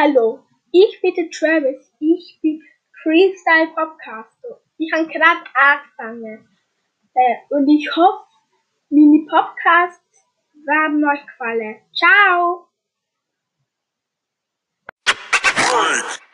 Hallo, ich bin Travis, ich bin Freestyle Podcaster. Ich habe gerade angefangen äh, und ich hoffe, meine Podcasts werden euch gefallen. Ciao!